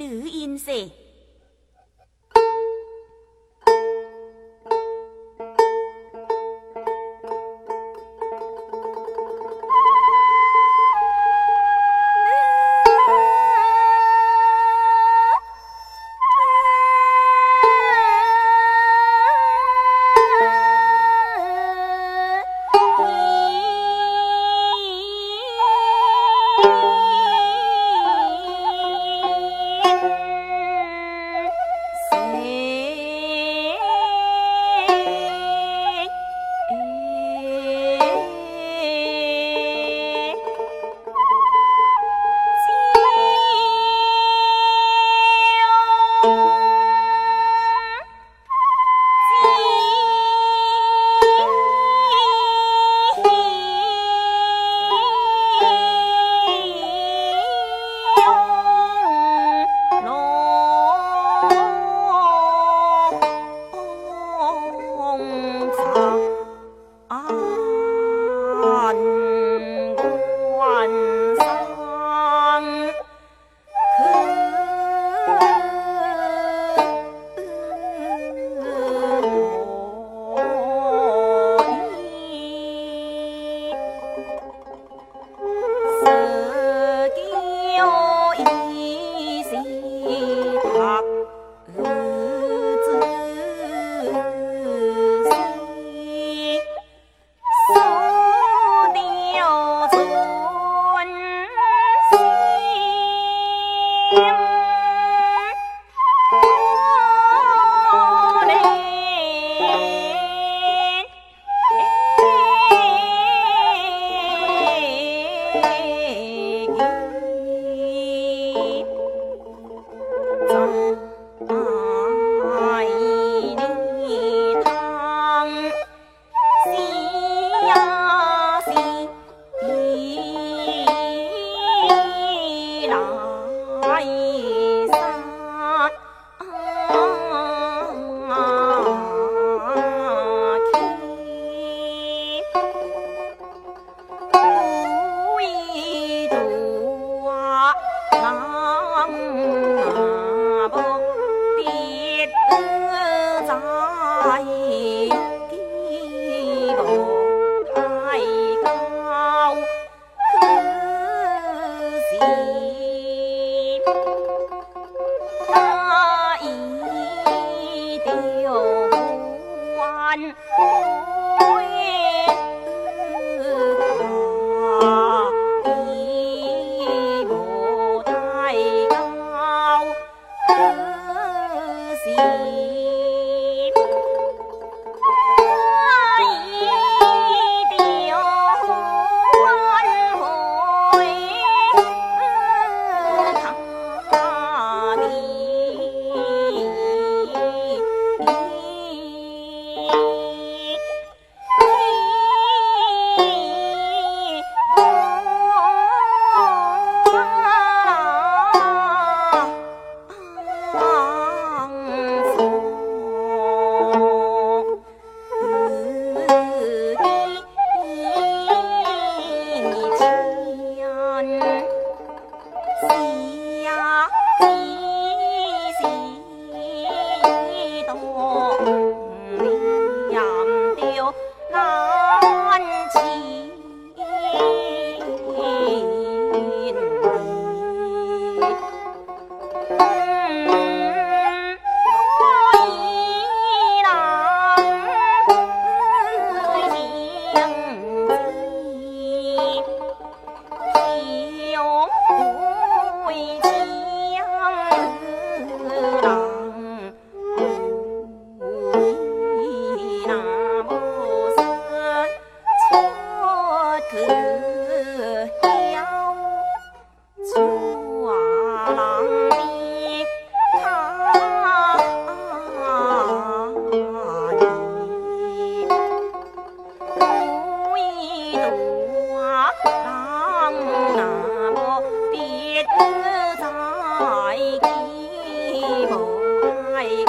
ดื้ออินสิ要坐浪里踏泥，我一渡浪难泊，别在江，不待高。